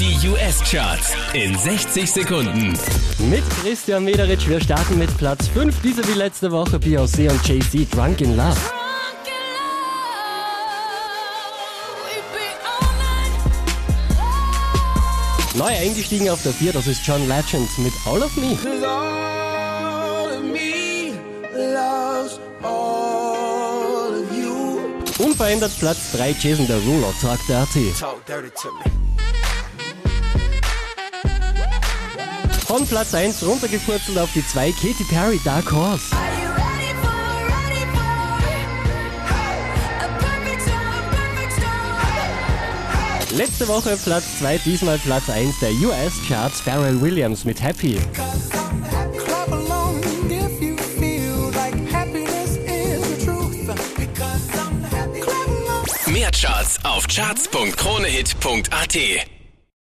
Die US-Charts in 60 Sekunden. Mit Christian Mederitsch, wir starten mit Platz 5, diese wie letzte Woche Beyoncé und Jay-Z, Drunk in Love. Neu eingestiegen auf der 4, das ist John Legend mit All of Me. Unverändert Platz 3, Jason Derulo, Talk Dirty. Von Platz 1 runtergepurzelt auf die 2, Katy Perry, Dark Horse. Letzte Woche Platz 2, diesmal Platz 1 der US-Charts, Pharrell Williams mit Happy. Mehr Charts auf charts.kronehit.at.